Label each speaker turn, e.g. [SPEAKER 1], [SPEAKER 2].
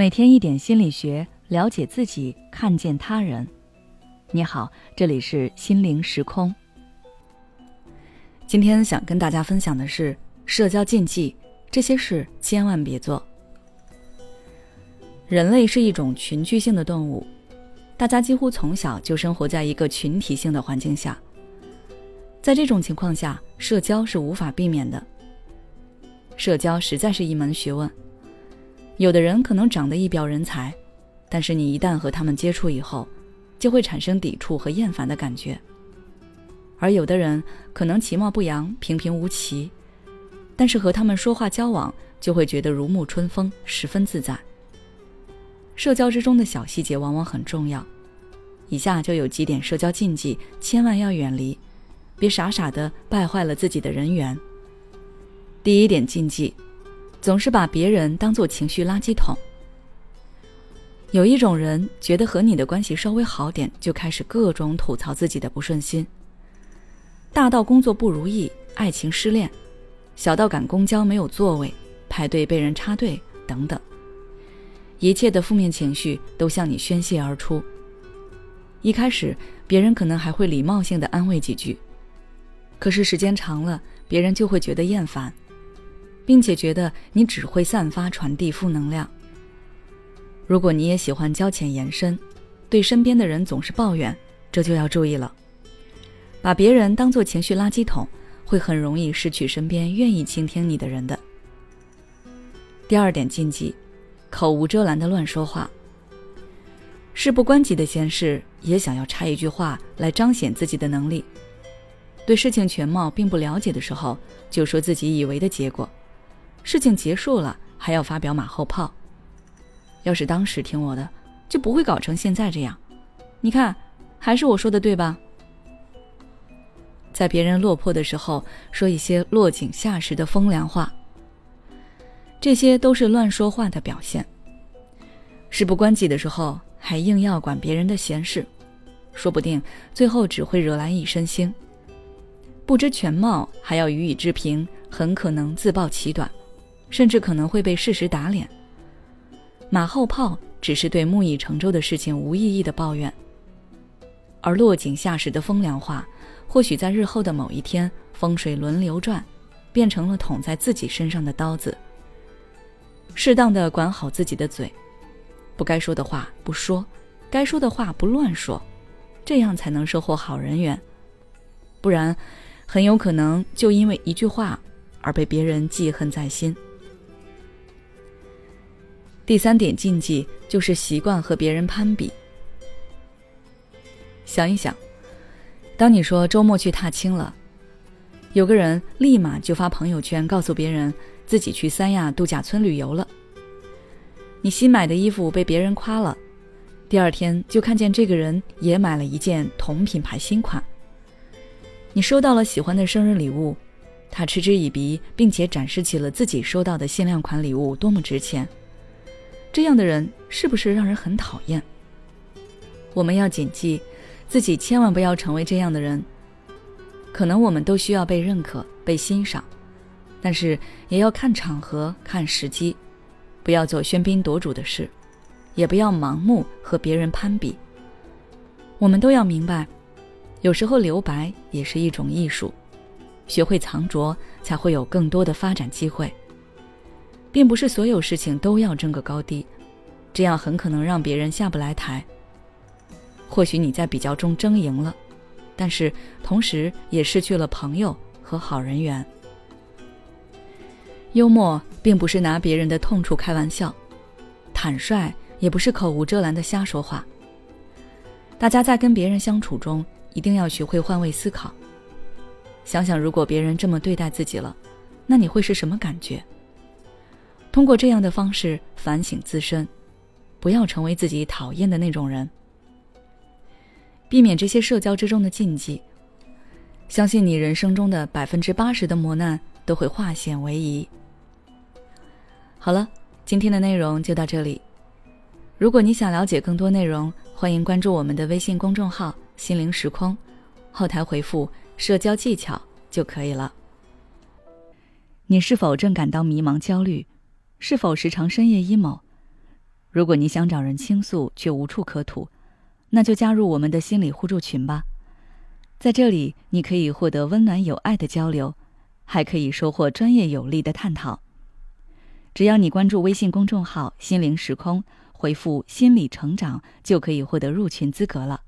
[SPEAKER 1] 每天一点心理学，了解自己，看见他人。你好，这里是心灵时空。今天想跟大家分享的是社交禁忌，这些事千万别做。人类是一种群居性的动物，大家几乎从小就生活在一个群体性的环境下。在这种情况下，社交是无法避免的。社交实在是一门学问。有的人可能长得一表人才，但是你一旦和他们接触以后，就会产生抵触和厌烦的感觉。而有的人可能其貌不扬、平平无奇，但是和他们说话交往，就会觉得如沐春风，十分自在。社交之中的小细节往往很重要，以下就有几点社交禁忌，千万要远离。别傻傻的败坏了自己的人缘。第一点禁忌，总是把别人当做情绪垃圾桶。有一种人觉得和你的关系稍微好点，就开始各种吐槽自己的不顺心。大到工作不如意、爱情失恋，小到赶公交没有座位、排队被人插队等等，一切的负面情绪都向你宣泄而出。一开始，别人可能还会礼貌性的安慰几句。可是时间长了，别人就会觉得厌烦，并且觉得你只会散发传递负能量。如果你也喜欢交浅言深，对身边的人总是抱怨，这就要注意了。把别人当做情绪垃圾桶，会很容易失去身边愿意倾听你的人的。第二点禁忌，口无遮拦的乱说话。事不关己的闲事，也想要插一句话来彰显自己的能力。对事情全貌并不了解的时候，就说自己以为的结果；事情结束了，还要发表马后炮。要是当时听我的，就不会搞成现在这样。你看，还是我说的对吧？在别人落魄的时候，说一些落井下石的风凉话，这些都是乱说话的表现。事不关己的时候，还硬要管别人的闲事，说不定最后只会惹来一身腥。不知全貌还要予以置评，很可能自暴其短，甚至可能会被事实打脸。马后炮只是对木已成舟的事情无意义的抱怨，而落井下石的风凉话，或许在日后的某一天，风水轮流转，变成了捅在自己身上的刀子。适当的管好自己的嘴，不该说的话不说，该说的话不乱说，这样才能收获好人缘。不然。很有可能就因为一句话而被别人记恨在心。第三点禁忌就是习惯和别人攀比。想一想，当你说周末去踏青了，有个人立马就发朋友圈告诉别人自己去三亚度假村旅游了。你新买的衣服被别人夸了，第二天就看见这个人也买了一件同品牌新款。你收到了喜欢的生日礼物，他嗤之以鼻，并且展示起了自己收到的限量款礼物多么值钱。这样的人是不是让人很讨厌？我们要谨记，自己千万不要成为这样的人。可能我们都需要被认可、被欣赏，但是也要看场合、看时机，不要做喧宾夺主的事，也不要盲目和别人攀比。我们都要明白。有时候留白也是一种艺术，学会藏拙，才会有更多的发展机会。并不是所有事情都要争个高低，这样很可能让别人下不来台。或许你在比较中争赢了，但是同时也失去了朋友和好人缘。幽默并不是拿别人的痛处开玩笑，坦率也不是口无遮拦的瞎说话。大家在跟别人相处中。一定要学会换位思考。想想，如果别人这么对待自己了，那你会是什么感觉？通过这样的方式反省自身，不要成为自己讨厌的那种人。避免这些社交之中的禁忌，相信你人生中的百分之八十的磨难都会化险为夷。好了，今天的内容就到这里。如果你想了解更多内容，欢迎关注我们的微信公众号。心灵时空，后台回复“社交技巧”就可以了。你是否正感到迷茫、焦虑？是否时常深夜 emo？如果你想找人倾诉却无处可吐，那就加入我们的心理互助群吧。在这里，你可以获得温暖有爱的交流，还可以收获专业有力的探讨。只要你关注微信公众号“心灵时空”，回复“心理成长”，就可以获得入群资格了。